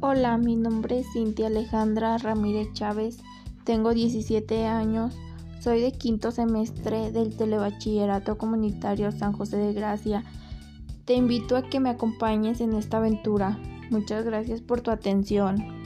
Hola, mi nombre es Cintia Alejandra Ramírez Chávez, tengo 17 años, soy de quinto semestre del Telebachillerato Comunitario San José de Gracia. Te invito a que me acompañes en esta aventura. Muchas gracias por tu atención.